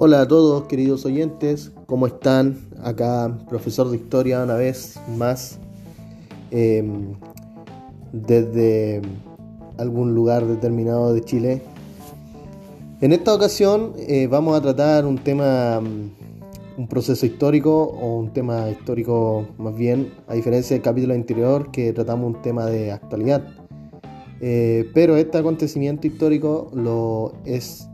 Hola a todos queridos oyentes, ¿cómo están? Acá profesor de historia una vez más em, desde algún lugar determinado de Chile. En esta ocasión eh, vamos a tratar un tema, mm, un proceso histórico o un tema histórico más bien, a diferencia del capítulo anterior que tratamos un tema de actualidad. Eh, pero este acontecimiento histórico lo es,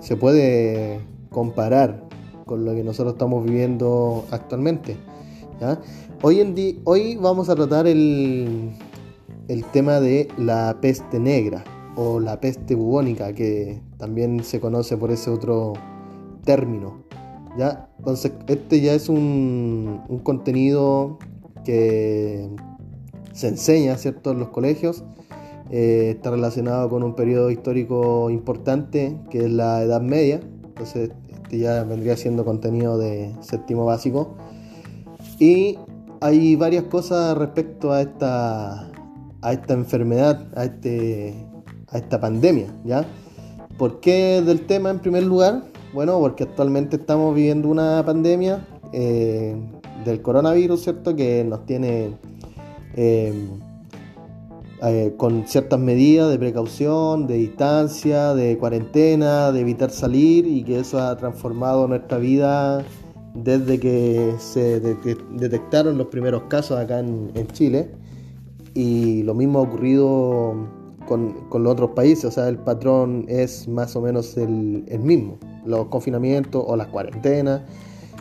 se puede comparar con lo que nosotros estamos viviendo actualmente. Hoy, en día, hoy vamos a tratar el, el tema de la peste negra o la peste bubónica, que también se conoce por ese otro término. ¿ya? Entonces, este ya es un, un contenido que se enseña ¿cierto? en los colegios. Eh, está relacionado con un periodo histórico importante que es la Edad Media. Entonces, este ya vendría siendo contenido de séptimo básico. Y hay varias cosas respecto a esta, a esta enfermedad, a, este, a esta pandemia, ¿ya? ¿Por qué del tema en primer lugar? Bueno, porque actualmente estamos viviendo una pandemia eh, del coronavirus, ¿cierto? Que nos tiene eh, eh, con ciertas medidas de precaución, de distancia, de cuarentena, de evitar salir y que eso ha transformado nuestra vida desde que se detectaron los primeros casos acá en, Chile. Y lo mismo ha ocurrido con, los otros países, o sea, el patrón es más o menos el, mismo, los confinamientos o las cuarentenas,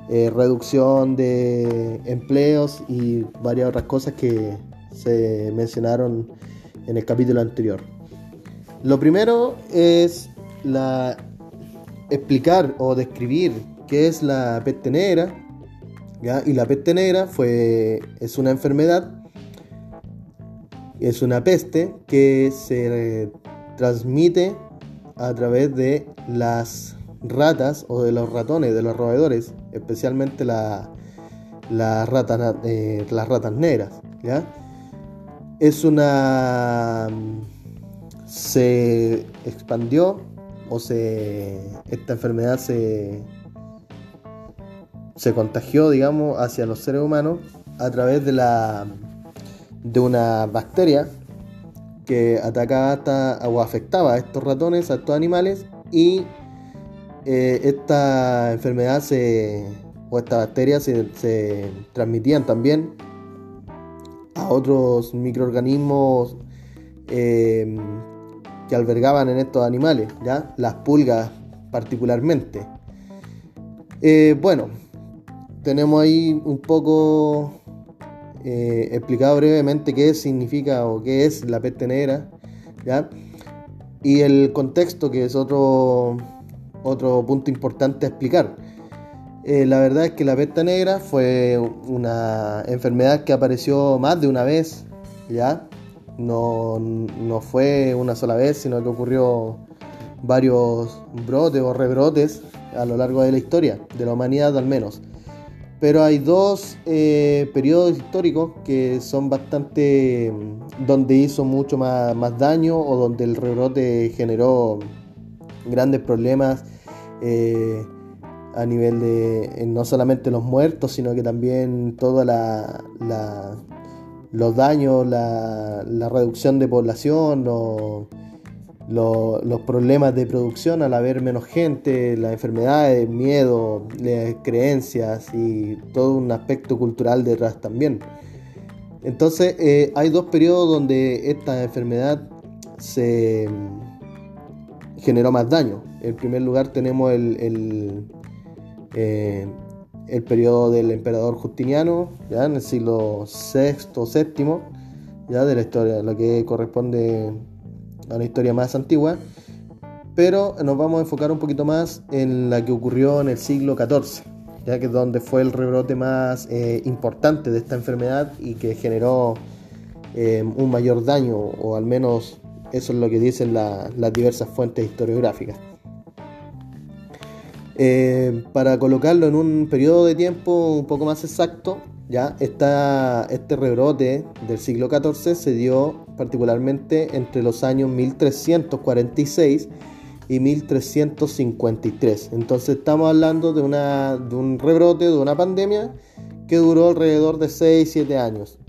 eh, reducción de empleos y varias otras cosas que se mencionaron en el capítulo anterior. Lo primero es la explicar o describir qué es la peste negra. Y la peste negra fue, es una enfermedad, es una peste que se transmite a través de las ratas o de los ratones, de los roedores, especialmente la, eh, las ratas negras. ¿ya? Es una... se expandió o se... esta enfermedad se... se contagió, digamos, hacia los seres humanos a través de la... de una bacteria que atacaba o afectaba a estos ratones, a estos animales y eh, esta enfermedad se, o esta bacteria se, se transmitían también a otros microorganismos eh, que albergaban en estos animales, ¿ya? las pulgas particularmente. Eh, bueno, tenemos ahí un poco eh, explicado brevemente qué significa o qué es la peste negra, ¿ya? y el contexto que es otro, otro punto importante a explicar. Eh, la verdad es que la peste negra fue una enfermedad que apareció más de una vez, ¿ya? No, fue una sola vez, sino que ocurrió varios brotes o rebrotes a lo largo de la historia, de la humanidad al menos. Pero hay dos eh, periodos históricos que son bastante. donde hizo mucho más, más daño o donde el rebrote generó grandes problemas. Eh, a nivel de eh, no solamente los muertos, sino que también toda la, los daños, la, reducción de población, los problemas de producción al haber menos gente, las enfermedades, miedo, las creencias y todo un aspecto cultural detrás también. Entonces eh, hay dos periodos donde esta enfermedad se generó más daño. En primer lugar tenemos el eh, el periodo del emperador Justiniano, ya en el siglo VI, VII, ya de la historia, lo que corresponde a una historia más antigua, pero nos vamos a enfocar un poquito más en la que ocurrió en el siglo XIV, ya que es donde fue el rebrote más eh, importante de esta enfermedad y que generó eh, un mayor daño, o al menos eso es lo que dicen las diversas fuentes historiográficas. Eh, para colocarlo en un periodo de tiempo un poco más exacto, ya está este rebrote del siglo XIV se dio particularmente entre los años 1346 y 1353. Entonces estamos hablando de, una, de un rebrote, de una pandemia que duró alrededor de 6-7 años.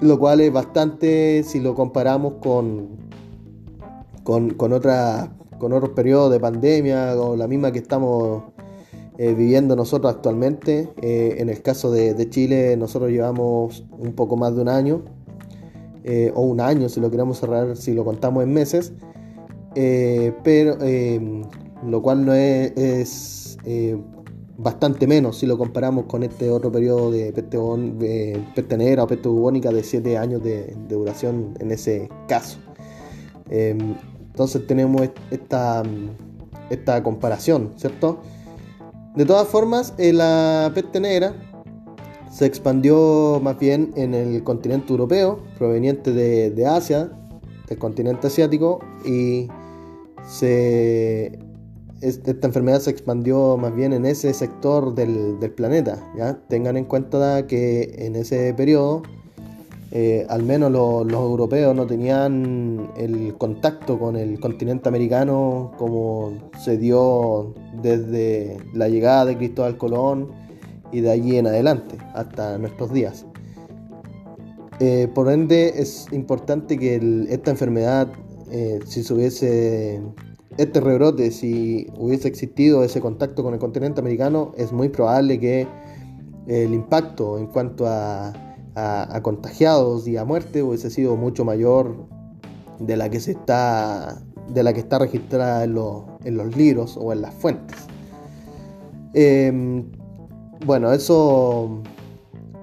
Lo cual es bastante si lo comparamos con, con, con, otra, con otros periodos de pandemia o la misma que estamos eh, viviendo nosotros actualmente. Eh, en el caso de, Chile nosotros llevamos un poco más de un año, eh, o un año si lo queremos cerrar, si lo contamos en meses, pero lo cual no es, bastante menos si lo comparamos con este otro periodo de peste, peste negra o peste bubónica de 7 años de, de, duración en ese caso. Entonces tenemos esta, esta comparación, ¿cierto? De todas formas, eh, la peste negra se expandió más bien en el continente europeo, proveniente de, Asia, del continente asiático, y esta enfermedad se expandió más bien en ese sector del, planeta. ¿ya? Tengan en cuenta que en ese periodo eh, al menos los europeos no tenían el contacto con el continente americano como se dio desde la llegada de Cristóbal Colón y de allí en adelante hasta nuestros días. Eh, por ende es importante que esta enfermedad, eh, si se hubiese, este rebrote, si hubiese existido ese contacto con el continente americano, es muy probable que el impacto en cuanto a a, contagiados y a muerte hubiese sido mucho mayor de la que se está de la que está registrada en, los libros o en las fuentes. Em, bueno, eso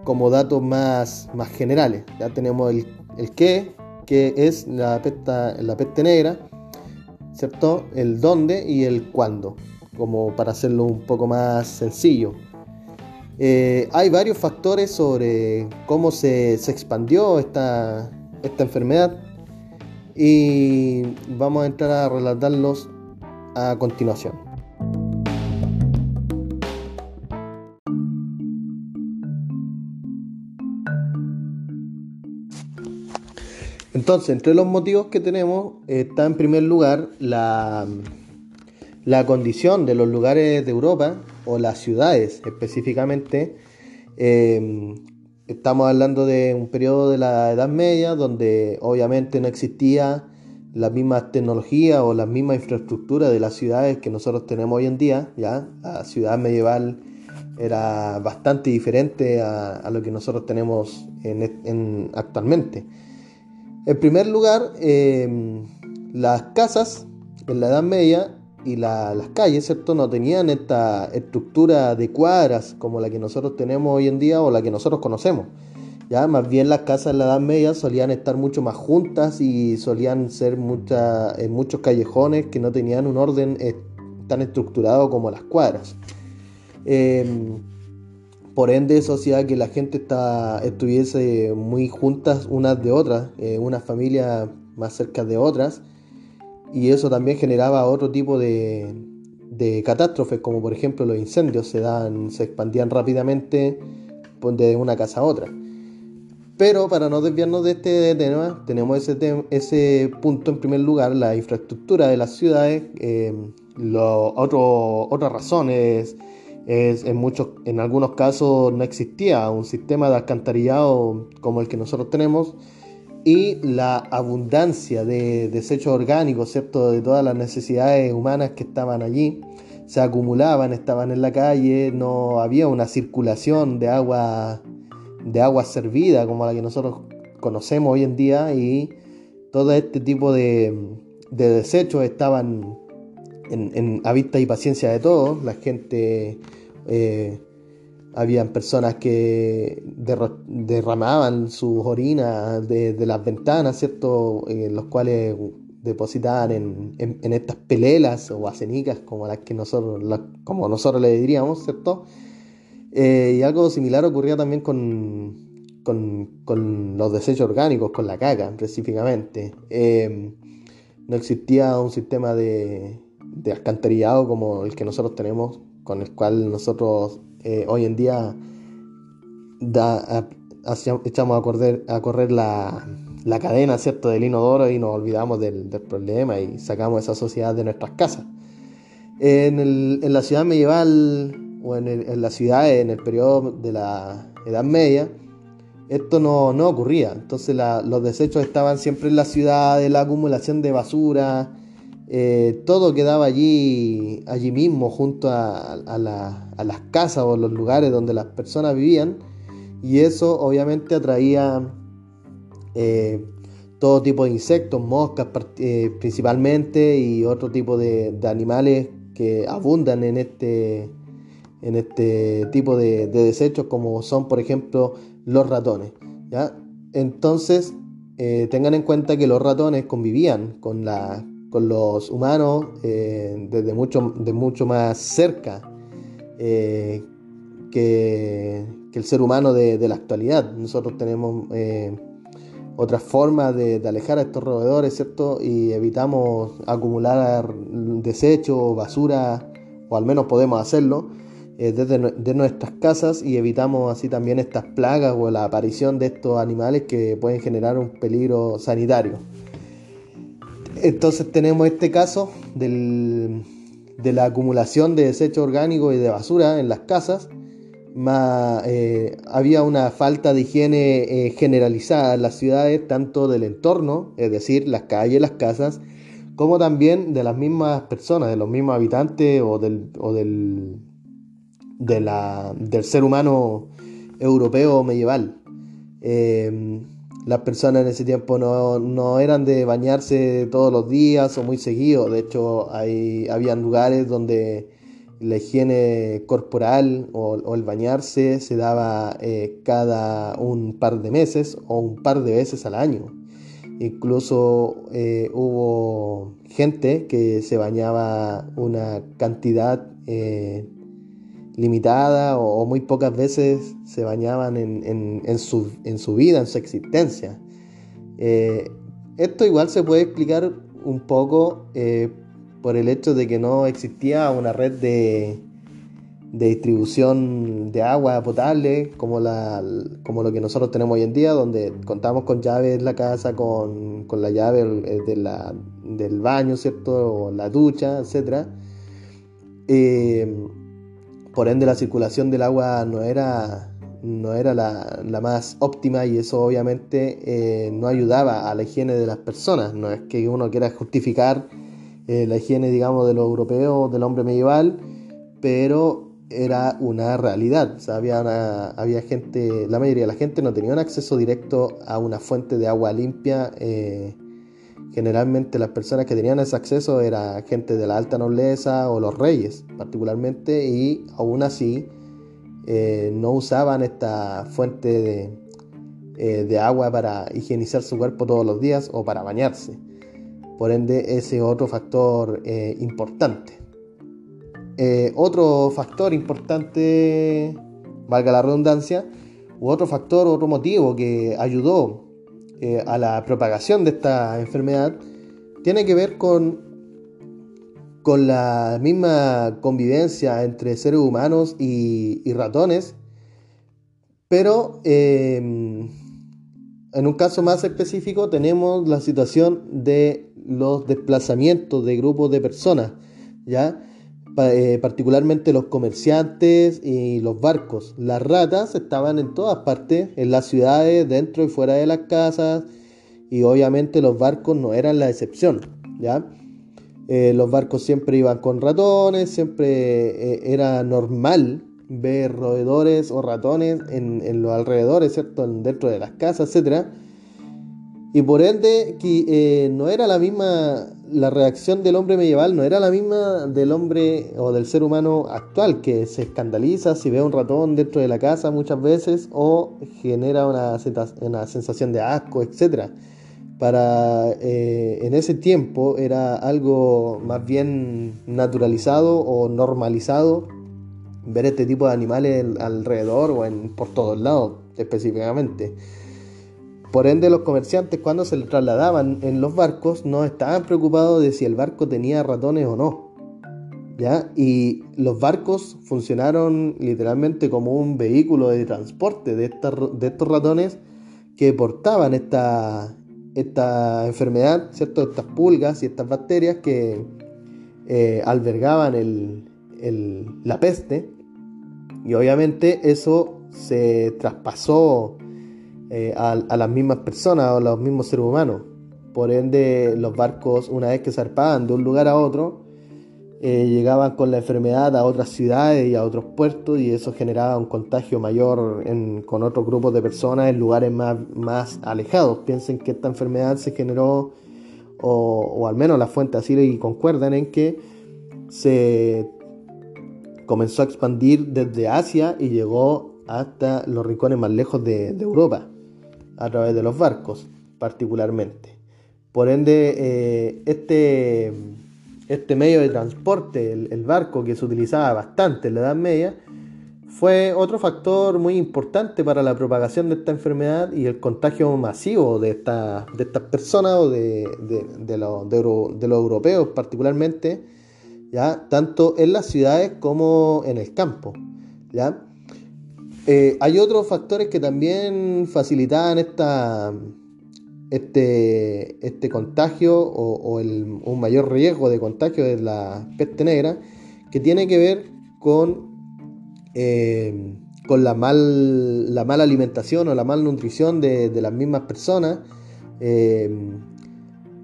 como datos más, más generales. Ya tenemos el, el qué, que es la, la peste negra, ¿cierto? El dónde y el cuándo, como para hacerlo un poco más sencillo. Eh, hay varios factores sobre cómo se, expandió esta, enfermedad y vamos a entrar a relatarlos a continuación. Entonces, entre los motivos que tenemos está en primer lugar la, la condición de los lugares de Europa o las ciudades específicamente, eh, estamos hablando de un periodo de la Edad Media donde obviamente no existía la misma tecnología o la misma infraestructura de las ciudades que nosotros tenemos hoy en día, ¿ya? La ciudad medieval era bastante diferente a, lo que nosotros tenemos en, actualmente. En primer lugar, eh, las casas en la Edad Media y las calles, ¿cierto? No tenían esta estructura de cuadras como la que nosotros tenemos hoy en día o la que nosotros conocemos. Ya, más bien las casas en la Edad Media solían estar mucho más juntas y solían ser mucha, en muchos callejones que no tenían un orden eh, tan estructurado como las cuadras. Em, por ende, eso hacía que la gente está, estuviese muy juntas unas de otras, eh, unas familias más cerca de otras y eso también generaba otro tipo de, catástrofes, como por ejemplo los incendios se, dan, se expandían rápidamente de una casa a otra. Pero para no desviarnos de este tema, tenemos ese, ese punto en primer lugar, la infraestructura de las ciudades. Eh, otras razones es, en, muchos, en algunos casos no existía un sistema de alcantarillado como el que nosotros tenemos y la abundancia de desechos orgánicos, ¿cierto? De todas las necesidades humanas que estaban allí, se acumulaban, estaban en la calle, no había una circulación de agua, de agua servida como la que nosotros conocemos hoy en día y todo este tipo de, desechos estaban en, a vista y paciencia de todos, la gente eh, habían personas que derramaban sus orinas de, las ventanas, ¿cierto? En los cuales depositaban en, estas pelelas o acenicas como las que nosotros, como nosotros le diríamos, ¿cierto? Eh, y algo similar ocurría también con, con, los desechos orgánicos, con la caca específicamente. Eh, no existía un sistema de, de alcantarillado como el que nosotros tenemos, con el cual nosotros eh, hoy en día echamos a correr, a la, la cadena, ¿cierto?, del inodoro y nos olvidamos del, problema y sacamos esa sociedad de nuestras casas. En, la ciudad medieval o en, la ciudad en el periodo de la Edad Media, esto no, ocurría. Entonces los desechos estaban siempre en la ciudad, la acumulación de basura, eh, todo quedaba allí, allí mismo, junto a, las casas o los lugares donde las personas vivían, y eso obviamente atraía eh, todo tipo de insectos, moscas eh, principalmente, y otro tipo de, animales que abundan en este, en este tipo de, desechos, como son, por ejemplo, los ratones. ¿ya? Entonces, tengan en cuenta que los ratones convivían con la con los humanos eh, desde mucho, de mucho más cerca eh, que, el ser humano de, la actualidad. Nosotros tenemos eh, otras formas de, alejar a estos roedores, ¿cierto? Y evitamos acumular desechos, basura, o al menos podemos hacerlo. desde de nuestras casas y evitamos así también estas plagas o la aparición de estos animales que pueden generar un peligro sanitario. Entonces tenemos este caso de la acumulación de desechos orgánicos y de basura en las casas. Eh, había una falta de higiene eh, generalizada en las ciudades, tanto del entorno, es decir, las calles, las casas, como también de las mismas personas, de los mismos habitantes o del, del ser humano europeo medieval. Eh, las personas en ese tiempo no, eran de bañarse todos los días o muy seguido. De hecho, hay, habían lugares donde la higiene corporal o, el bañarse se daba eh, cada un par de meses o un par de veces al año. Incluso eh, hubo gente que se bañaba una cantidad eh, limitada o, muy pocas veces se bañaban en, su, vida, en su existencia. Eh, esto igual se puede explicar un poco eh, por el hecho de que no existía una red de, distribución de agua potable como, la, como lo que nosotros tenemos hoy en día, donde contamos con llaves en la casa, con, la llave eh, del baño, ¿cierto? O la ducha, etc. Por ende la circulación del agua no era, no era la, más óptima y eso obviamente eh, no ayudaba a la higiene de las personas. No es que uno quiera justificar eh, la higiene, digamos, de los europeos, del hombre medieval, pero era una realidad. había, había gente, la mayoría de la gente no tenía un acceso directo a una fuente de agua limpia. Eh, Generalmente las personas que tenían ese acceso eran gente de la alta nobleza o los reyes particularmente y aún así eh, no usaban esta fuente eh, de, agua para higienizar su cuerpo todos los días o para bañarse. Por ende, ese es otro factor eh, importante. otro factor importante, valga la redundancia, u otro factor, otro motivo que ayudó eh, a la propagación de esta enfermedad tiene que ver con, con la misma convivencia entre seres humanos y, ratones, pero em, en un caso más específico tenemos la situación de los desplazamientos de grupos de personas, ¿ya? Eh, particularmente los comerciantes y los barcos. Las ratas estaban en todas partes, en las ciudades, dentro y fuera de las casas, y obviamente los barcos no eran la excepción, ¿ya? Eh, los barcos siempre iban con ratones, siempre eh, era normal ver roedores o ratones en, en, los alrededores, ¿cierto? Dentro de las casas, etcétera y por ende, que, eh, no era la misma, la reacción del hombre medieval no era la misma del hombre o del ser humano actual, que se escandaliza si ve un ratón dentro de la casa muchas veces o genera una, una sensación de asco, etc. Para eh, en ese tiempo era algo más bien naturalizado o normalizado ver este tipo de animales alrededor o en, por todos lados específicamente. Por ende, los comerciantes cuando se trasladaban en los barcos no estaban preocupados de si el barco tenía ratones o no. ¿ya? Y los barcos funcionaron literalmente como un vehículo de transporte de, estos ratones que portaban esta, esta enfermedad, ¿cierto? Estas pulgas y estas bacterias que eh, albergaban la peste. Y obviamente eso se traspasó eh, a, las mismas personas o a los mismos seres humanos. Por ende, los barcos, una vez que zarpaban de un lugar a otro, eh, llegaban con la enfermedad a otras ciudades y a otros puertos y eso generaba un contagio mayor con otros grupos de personas en lugares más, más alejados. Piensen que esta enfermedad se generó, o, al menos las fuentes así y concuerdan en que se comenzó a expandir desde Asia y llegó hasta los rincones más lejos de, Europa, a través de los barcos particularmente. Por ende, eh, este este medio de transporte, el, barco que se utilizaba bastante en la Edad Media, fue otro factor muy importante para la propagación de esta enfermedad y el contagio masivo de, de estas personas o de, de, los europeos particularmente, ¿ya? tanto en las ciudades como en el campo. ¿ya? Eh, hay otros factores que también facilitaban este, este contagio o, un mayor riesgo de contagio de la peste negra que tiene que ver con, eh, con la, mal, la mala alimentación o la malnutrición de, de las mismas personas. Eh,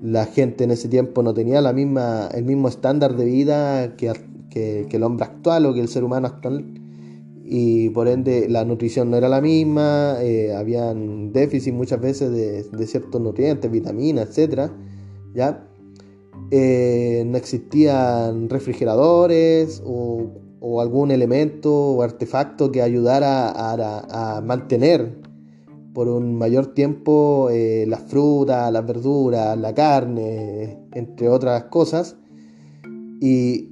la gente en ese tiempo no tenía la misma, el mismo estándar de vida que, que el hombre actual o que el ser humano actual y por ende la nutrición no era la misma, eh, habían déficit muchas veces de, ciertos nutrientes, vitaminas, etc. ¿ya? Eh, no existían refrigeradores o, algún elemento o artefacto que ayudara a, mantener por un mayor tiempo eh, las frutas, las verduras, la carne, entre otras cosas. Y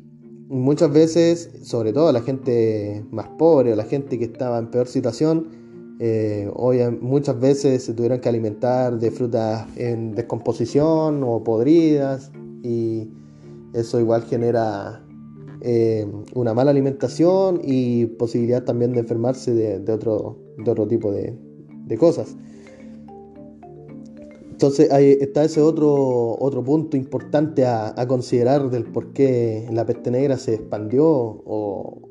muchas veces, sobre todo la gente más pobre o la gente que estaba en peor situación, eh, muchas veces se tuvieron que alimentar de frutas en descomposición o podridas y eso igual genera eh, una mala alimentación y posibilidad también de enfermarse de, otro, de otro tipo de cosas. Entonces ahí está ese otro, otro punto importante a, considerar del por qué la peste negra se expandió o,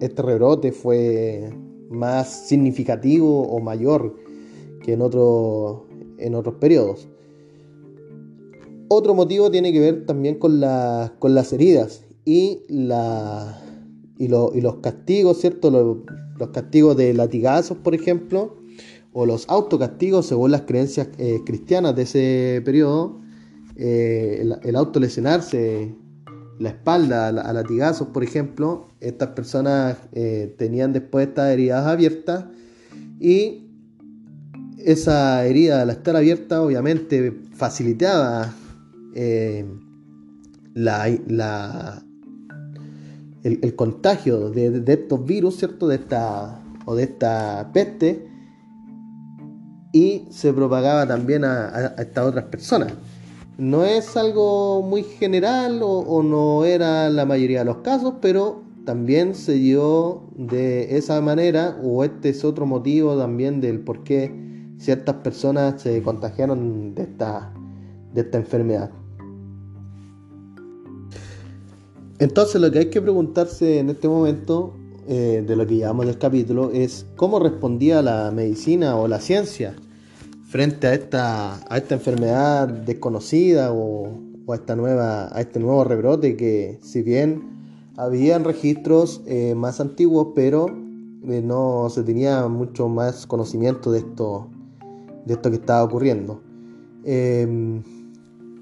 este rebrote fue más significativo o mayor que en, otro, en otros periodos. Otro motivo tiene que ver también con, con las heridas y, la, y, los castigos, ¿cierto? Los, los castigos de latigazos, por ejemplo, o los autocastigos según las creencias eh, cristianas de ese periodo, eh, el, el, autolesionarse la espalda a, latigazos, por ejemplo, estas personas eh, tenían después estas heridas abiertas y esa herida al estar abierta obviamente facilitaba la, el, contagio de, de, estos virus, ¿cierto? De esta, o de esta peste y se propagaba también a, estas otras personas. No es algo muy general o, no era la mayoría de los casos, pero también se dio de esa manera, o este es otro motivo también del por qué ciertas personas se contagiaron de esta, de esta enfermedad. Entonces lo que hay que preguntarse en este momento eh, de lo que llamamos del capítulo es cómo respondía la medicina o la ciencia frente a esta, a esta enfermedad desconocida o, a, esta nueva, a este nuevo rebrote que si bien habían registros eh, más antiguos, pero eh, no se tenía mucho más conocimiento de esto, de esto que estaba ocurriendo. Em,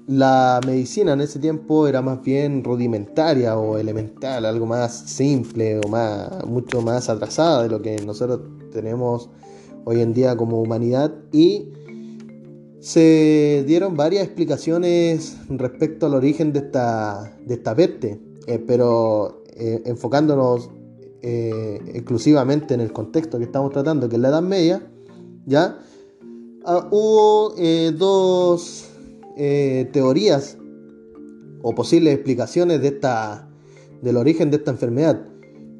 la medicina en ese tiempo era más bien rudimentaria o elemental, algo más simple o más, mucho más atrasada de lo que nosotros tenemos hoy en día como humanidad y se dieron varias explicaciones respecto al origen de esta, de esta peste, eh, pero eh, enfocándonos eh, exclusivamente en el contexto que estamos tratando, que es la Edad Media, ya ah, hubo dos teorías o posibles explicaciones de esta, del origen de esta enfermedad.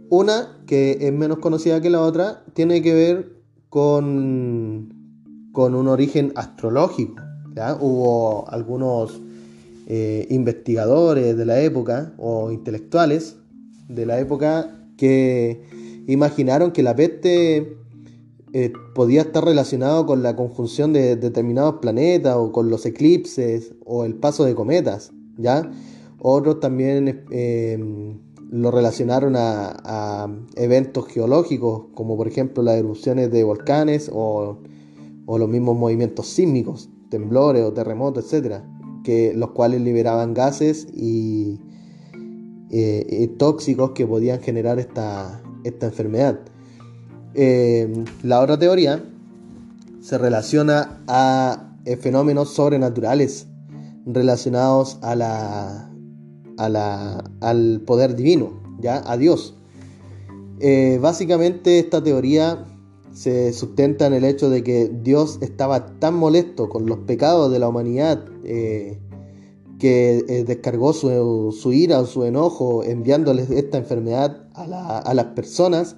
Una, que es menos conocida que la otra, tiene que ver con con un origen astrológico. Hubo algunos eh, investigadores de la época o intelectuales de la época que imaginaron que la peste eh, podía estar relacionado con la conjunción de determinados planetas o con los eclipses o el paso de cometas, ¿ya? Otros también eh, lo relacionaron a, eventos geológicos, como por ejemplo las erupciones de volcanes o, los mismos movimientos sísmicos, temblores o terremotos, etcétera, que los cuales liberaban gases y, eh, tóxicos que podían generar esta, esta enfermedad. Eh, la otra teoría se relaciona a eh, fenómenos sobrenaturales relacionados a la, al poder divino, ¿ya? a Dios. Básicamente esta teoría se sustenta en el hecho de que Dios estaba tan molesto con los pecados de la humanidad que descargó su, ira o su enojo enviándoles esta enfermedad a, las personas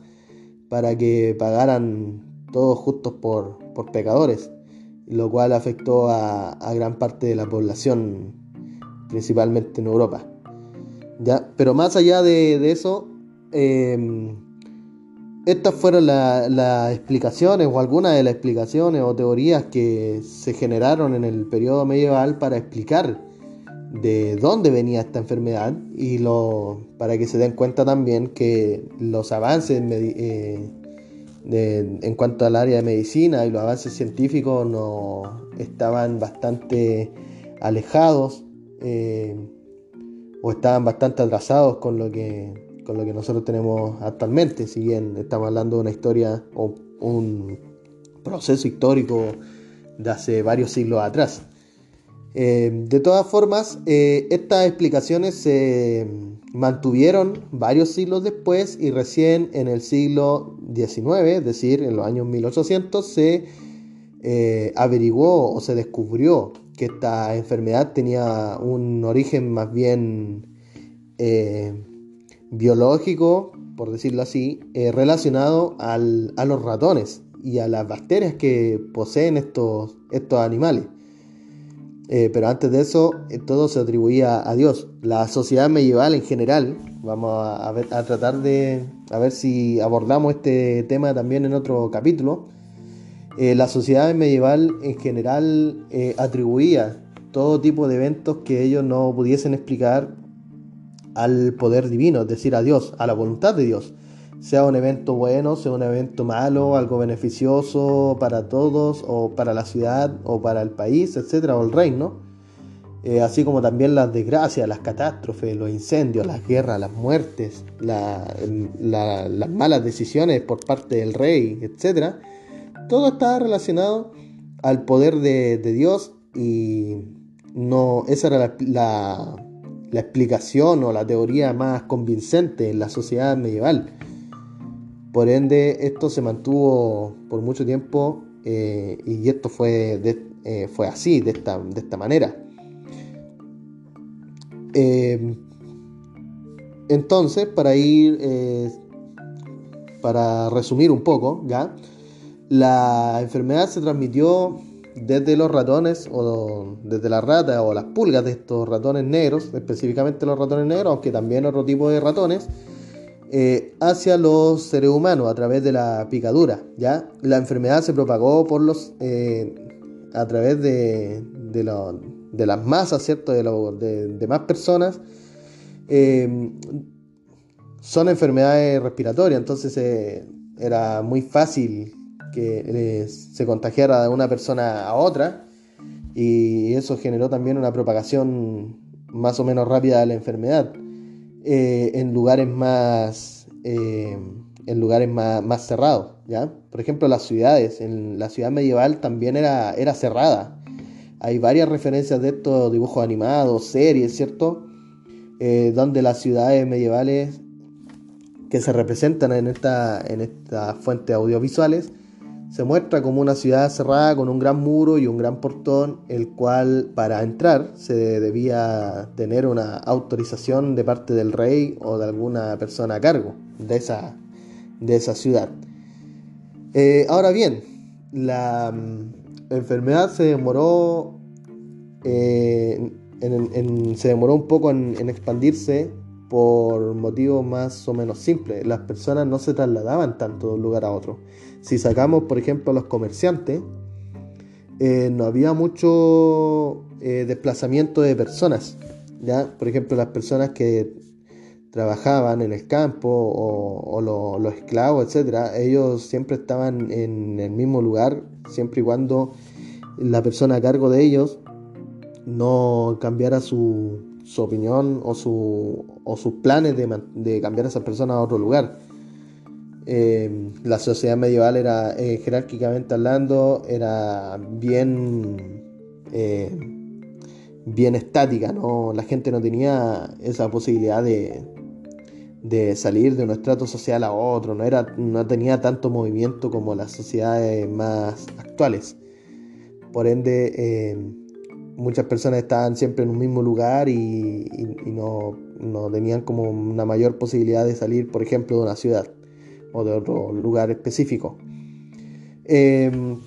para que pagaran todos justos por, pecadores, lo cual afectó a, gran parte de la población, principalmente en Europa. ¿Ya? Pero más allá de, eso, em, estas fueron las explicaciones o algunas de las explicaciones o teorías que se generaron en el periodo medieval para explicar de dónde venía esta enfermedad y lo, para que se den cuenta también que los avances eh, en cuanto al área de medicina y los avances científicos no estaban bastante alejados eh, o estaban bastante atrasados con lo que con lo que nosotros tenemos actualmente, si bien estamos hablando de una historia o un proceso histórico de hace varios siglos atrás. Eh, de todas formas, eh, estas explicaciones se mantuvieron varios siglos después y recién en el siglo XIX, es decir, en los años 1800, se eh, averiguó o se descubrió que esta enfermedad tenía un origen más bien biológico, por decirlo así, relacionado a los ratones y a las bacterias que poseen estos, estos animales. Eh, pero antes de eso, eh, todo se atribuía a Dios. La sociedad medieval en general, vamos a, a tratar de a ver si abordamos este tema también en otro capítulo. Eh, la sociedad medieval en general atribuía todo tipo de eventos que ellos no pudiesen explicar al poder divino, es decir, a Dios, a la voluntad de Dios sea un evento bueno, sea un evento malo, algo beneficioso para todos o para la ciudad o para el país, etcétera, o el reino. Eh, así como también las desgracias, las catástrofes, los incendios, las guerras, las muertes, las malas decisiones por parte del rey, etcétera. Todo está relacionado al poder de, Dios y no esa era la explicación o la teoría más convincente en la sociedad medieval. Por ende, esto se mantuvo por mucho tiempo eh, y esto fue, eh, fue así, de esta, de esta manera. Eh, entonces, para ir, para resumir un poco, ¿ya? la enfermedad se transmitió desde los ratones o desde las ratas o las pulgas de estos ratones negros, específicamente los ratones negros, aunque también otro tipo de ratones, eh, hacia los seres humanos a través de la picadura. ¿ya? La enfermedad se propagó por los, eh, a través de, de, las masas, ¿cierto? De, de más personas. Eh, son enfermedades respiratorias, entonces era muy fácil que se contagiara de una persona a otra y eso generó también una propagación más o menos rápida de la enfermedad. Eh, en lugares más eh, en lugares más, cerrados, ¿ya? Por ejemplo, las ciudades, en la ciudad medieval también era, era cerrada. Hay varias referencias de estos dibujos animados, series, ¿cierto? Eh, donde las ciudades medievales que se representan en esta, en estas fuentes audiovisuales se muestra como una ciudad cerrada con un gran muro y un gran portón, el cual para entrar se debía tener una autorización de parte del rey o de alguna persona a cargo de esa, de esa ciudad. Eh, ahora bien, la, enfermedad se demoró, eh, se demoró un poco en, en expandirse por motivos más o menos simples. Las personas no se trasladaban tanto de un lugar a otro. Si sacamos, por ejemplo, a los comerciantes, eh, no había mucho eh, desplazamiento de personas. ¿ya? Por ejemplo, las personas que trabajaban en el campo o, los esclavos, etcétera, ellos siempre estaban en el mismo lugar, siempre y cuando la persona a cargo de ellos no cambiara su, opinión o sus planes de, de, cambiar a esa persona a otro lugar. Eh, la sociedad medieval era eh, jerárquicamente hablando era bien eh, bien estática no la gente no tenía esa posibilidad de, de salir de un estrato social a otro no era no tenía tanto movimiento como las sociedades más actuales. Por ende muchas personas estaban siempre en un mismo lugar y, no, no, tenían como una mayor posibilidad de salir, por ejemplo, de una ciudad o de otro lugar específico. Em,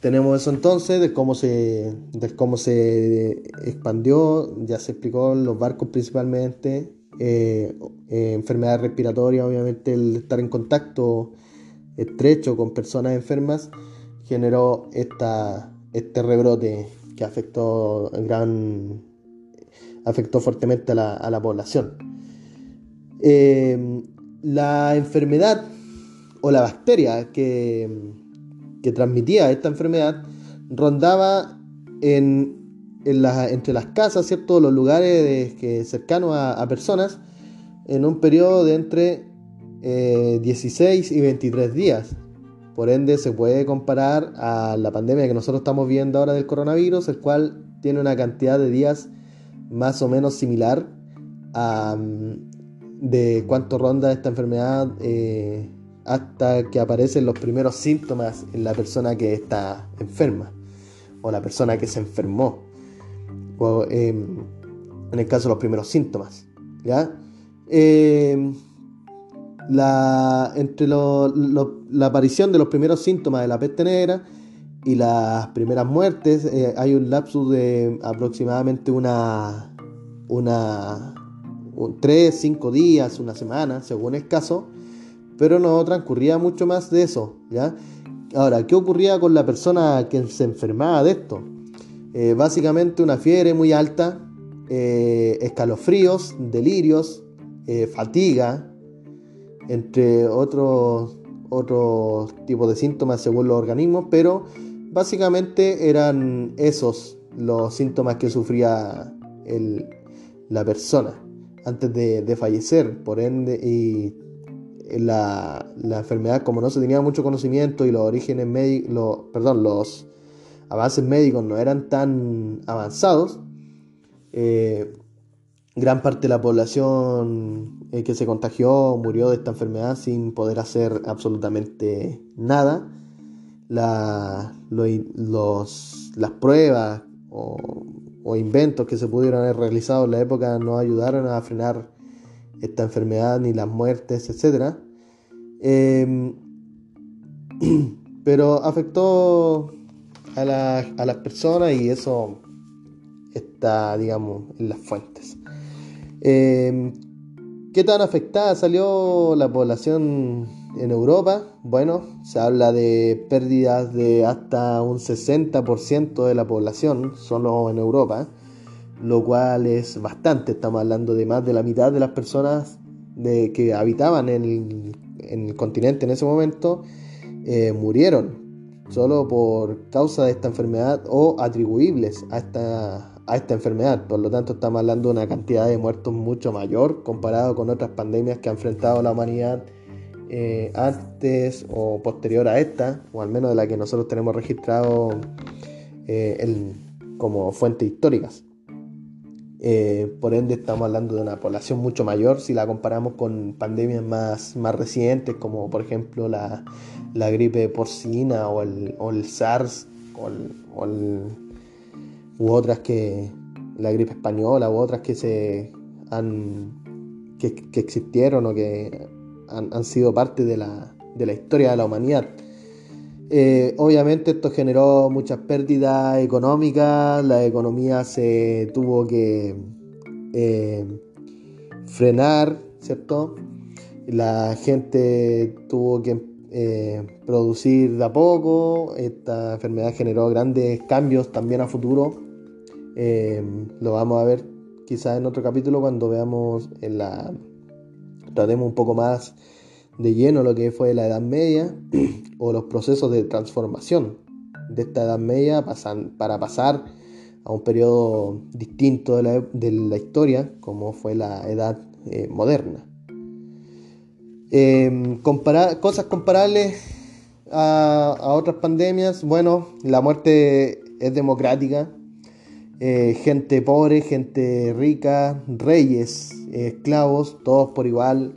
tenemos eso entonces, de cómo, se, de cómo se expandió, ya se explicó, los barcos principalmente, eh, eh, enfermedades respiratorias, obviamente el estar en contacto estrecho con personas enfermas generó esta, este rebrote que afectó gran afectó fuertemente a la, población. Eh, la enfermedad o la bacteria que, que transmitía esta enfermedad rondaba en, entre las casas, ¿cierto? los lugares que, cercanos a, personas, en un periodo de entre 16 eh, y 23 días. Por ende, se puede comparar a la pandemia que nosotros estamos viendo ahora del coronavirus, el cual tiene una cantidad de días más o menos similar a mm, de cuánto ronda esta enfermedad eh, hasta que aparecen los primeros síntomas en la persona que está enferma o la persona que se enfermó. O, em, en el caso de los primeros síntomas. ¿ya? Em, la, entre la aparición de los primeros síntomas de la peste negra y las primeras muertes eh, hay un lapsus de aproximadamente una, una 3, 5 días, una semana, según el caso, pero no transcurría mucho más de eso. ¿ya? Ahora, ¿qué ocurría con la persona que se enfermaba de esto? Eh, básicamente una fiebre muy alta, eh, escalofríos, delirios, fatiga, entre otros, otros tipos de síntomas según los organismos, pero básicamente eran esos los síntomas que sufría la persona antes de, fallecer. Por ende, y la, enfermedad, como no se tenía mucho conocimiento y los orígenes médicos, perdón, los avances médicos no eran tan avanzados, eh, gran parte de la población eh, que se contagió murió de esta enfermedad sin poder hacer absolutamente nada. las pruebas o, inventos que se pudieron haber realizado en la época no ayudaron a frenar esta enfermedad ni las muertes, etc. Em, pero afectó a, a las personas y eso está, digamos, en las fuentes. Em, ¿Qué tan afectada salió la población en Europa? Bueno, se habla de pérdidas de hasta un 60% de la población solo en Europa, lo cual es bastante. Estamos hablando de más de la mitad de las personas de, que habitaban en el, continente en ese momento eh, murieron solo por causa de esta enfermedad o atribuibles a esta, a esta enfermedad. Por lo tanto, estamos hablando de una cantidad de muertos mucho mayor comparado con otras pandemias que ha enfrentado la humanidad eh, antes o posterior a esta, o al menos de la que nosotros tenemos registrado eh, como fuentes históricas. Eh, por ende, estamos hablando de una población mucho mayor si la comparamos con pandemias más, más recientes, como por ejemplo la, gripe porcina o el, SARS o u otras que la gripe española u otras que se han que, existieron o que han, sido parte de la, de la, historia de la humanidad. Eh, obviamente esto generó muchas pérdidas económicas, la economía se tuvo que eh, frenar, ¿cierto? La gente tuvo que eh, producir de a poco, esta enfermedad generó grandes cambios también a futuro, lo vamos a ver quizás en otro capítulo cuando veamos en la... tratemos un poco más de lleno lo que fue la Edad Media o los procesos de transformación de esta Edad Media para pasar a un periodo distinto de la, historia como fue la Edad eh, Moderna. Em, cosas comparables a, otras pandemias, bueno, la muerte es democrática, eh, gente pobre, gente rica, reyes, esclavos, todos por igual,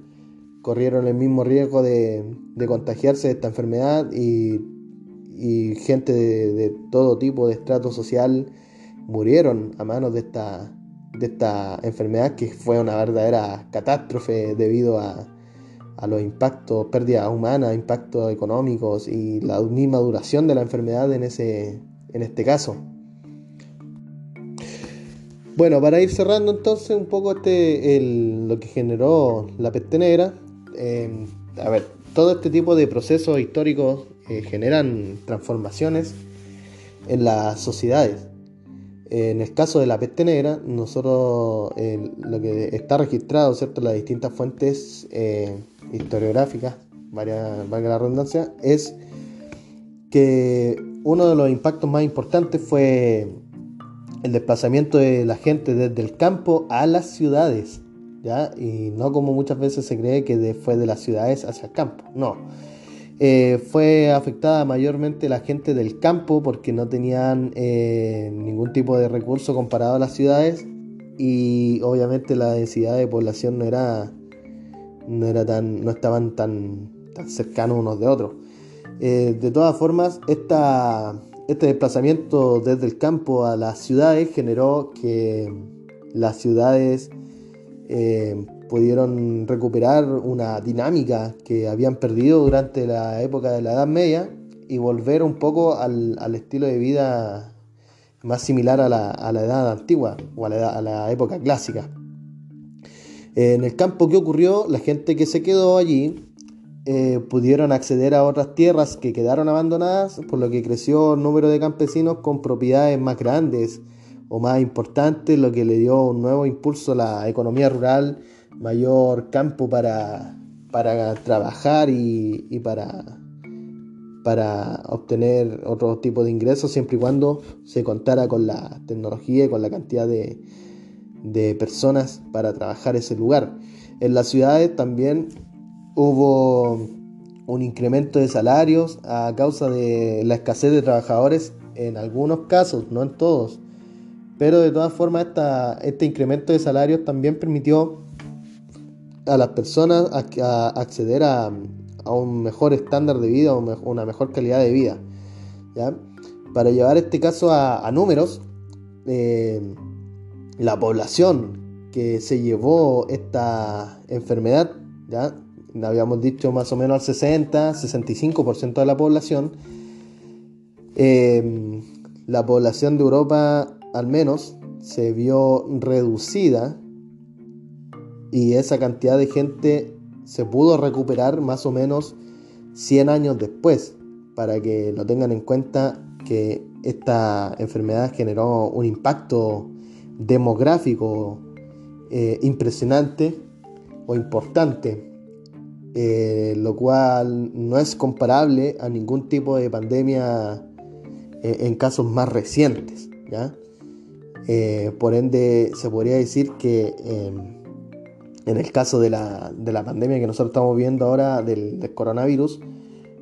corrieron el mismo riesgo de, contagiarse de esta enfermedad y, gente de, todo tipo de estrato social murieron a manos de esta, de esta enfermedad que fue una verdadera catástrofe debido a, los impactos, pérdidas humanas, impactos económicos y la misma duración de la enfermedad en, ese, en este caso. Bueno, para ir cerrando entonces un poco este, lo que generó la peste negra, Em, a ver, todo este tipo de procesos históricos eh, generan transformaciones en las sociedades. En el caso de la peste negra, nosotros lo que está registrado, ¿cierto? Las distintas fuentes eh, historiográficas, varias, valga la redundancia, es que uno de los impactos más importantes fue el desplazamiento de la gente desde el campo a las ciudades. Y no como muchas veces se cree que fue de las ciudades hacia el campo, no. Eh, fue afectada mayormente la gente del campo porque no tenían eh, ningún tipo de recurso comparado a las ciudades y obviamente la densidad de población no era, no era tan, no estaban tan, tan cercanos unos de otros. Eh, de todas formas, esta, este desplazamiento desde el campo a las ciudades generó que las ciudades eh, pudieron recuperar una dinámica que habían perdido durante la época de la Edad Media y volver un poco al, estilo de vida más similar a la, edad antigua o a la, época clásica. En el campo que ocurrió, la gente que se quedó allí eh, pudieron acceder a otras tierras que quedaron abandonadas, por lo que creció el número de campesinos con propiedades más grandes o más importante, lo que le dio un nuevo impulso a la economía rural, mayor campo para, para trabajar y, para, para obtener otro tipo de ingresos, siempre y cuando se contara con la tecnología y con la cantidad de, de personas para trabajar ese lugar. En las ciudades también hubo un incremento de salarios a causa de la escasez de trabajadores en algunos casos, no en todos. Pero de todas formas, este incremento de salarios también permitió a las personas acceder a, un mejor estándar de vida, una mejor calidad de vida. Para llevar este caso a, números, eh, la población que se llevó esta enfermedad, ¿ya? Habíamos dicho más o menos al 60, 65% de la población, eh, la población de Europa al menos se vio reducida y esa cantidad de gente se pudo recuperar más o menos 100 años después, para que lo tengan en cuenta que esta enfermedad generó un impacto demográfico eh, impresionante o importante, eh, lo cual no es comparable a ningún tipo de pandemia eh, en casos más recientes. ¿ya? Eh, por ende, se podría decir que em, en el caso de la, pandemia que nosotros estamos viendo ahora del, coronavirus,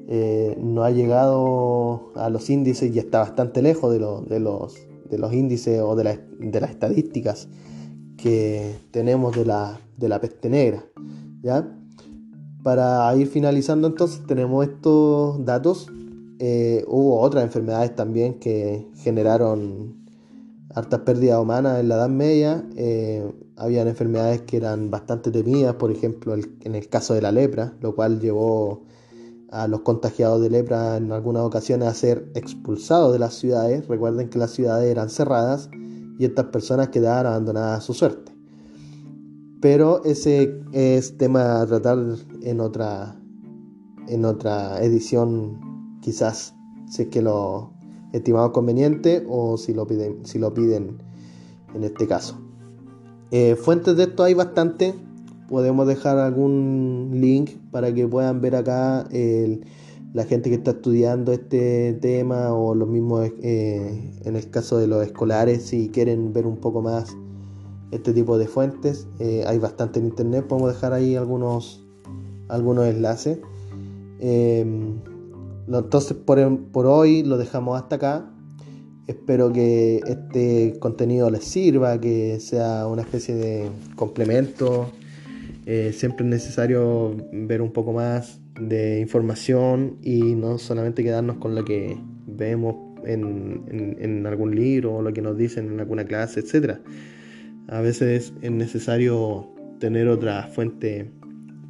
eh, no ha llegado a los índices y está bastante lejos de, de, los, de los, índices o de, las estadísticas que tenemos de la, de la peste negra. ¿ya? Para ir finalizando entonces tenemos estos datos. Eh, hubo otras enfermedades también que generaron hartas pérdidas humanas en la Edad Media. Eh, habían enfermedades que eran bastante temidas, por ejemplo, en el caso de la lepra, lo cual llevó a los contagiados de lepra en algunas ocasiones a ser expulsados de las ciudades. Recuerden que las ciudades eran cerradas y estas personas quedaban abandonadas a su suerte. Pero ese es tema a tratar en otra, en otra edición, quizás, si es que lo estimamos conveniente o si lo piden, si lo piden en este caso. Eh, fuentes de esto hay bastante. Podemos dejar algún link para que puedan ver acá la gente que está estudiando este tema o los mismos eh, en el caso de los escolares si quieren ver un poco más este tipo de fuentes. Eh, hay bastante en internet. Podemos dejar ahí algunos, algunos enlaces. entonces por, por hoy lo dejamos hasta acá. Espero que este contenido les sirva, que sea una especie de complemento. Eh, siempre es necesario ver un poco más de información y no solamente quedarnos con lo que vemos en, algún libro o lo que nos dicen en alguna clase, etc. A veces es necesario tener otra fuente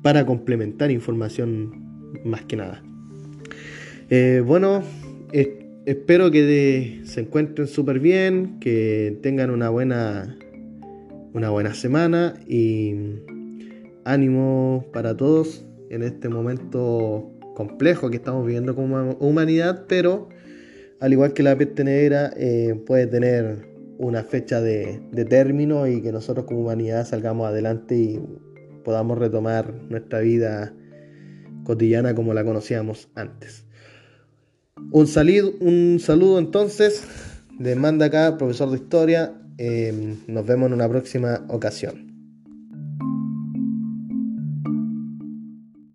para complementar información más que nada. Eh, bueno, espero que se encuentren súper bien, que tengan una buena, una buena semana y ánimo para todos en este momento complejo que estamos viviendo como humanidad, pero al igual que la peste negra eh, puede tener una fecha de, de término y que nosotros como humanidad salgamos adelante y podamos retomar nuestra vida cotidiana como la conocíamos antes. Un, un saludo entonces, de manda acá, profesor de historia. Em, nos vemos en una próxima ocasión.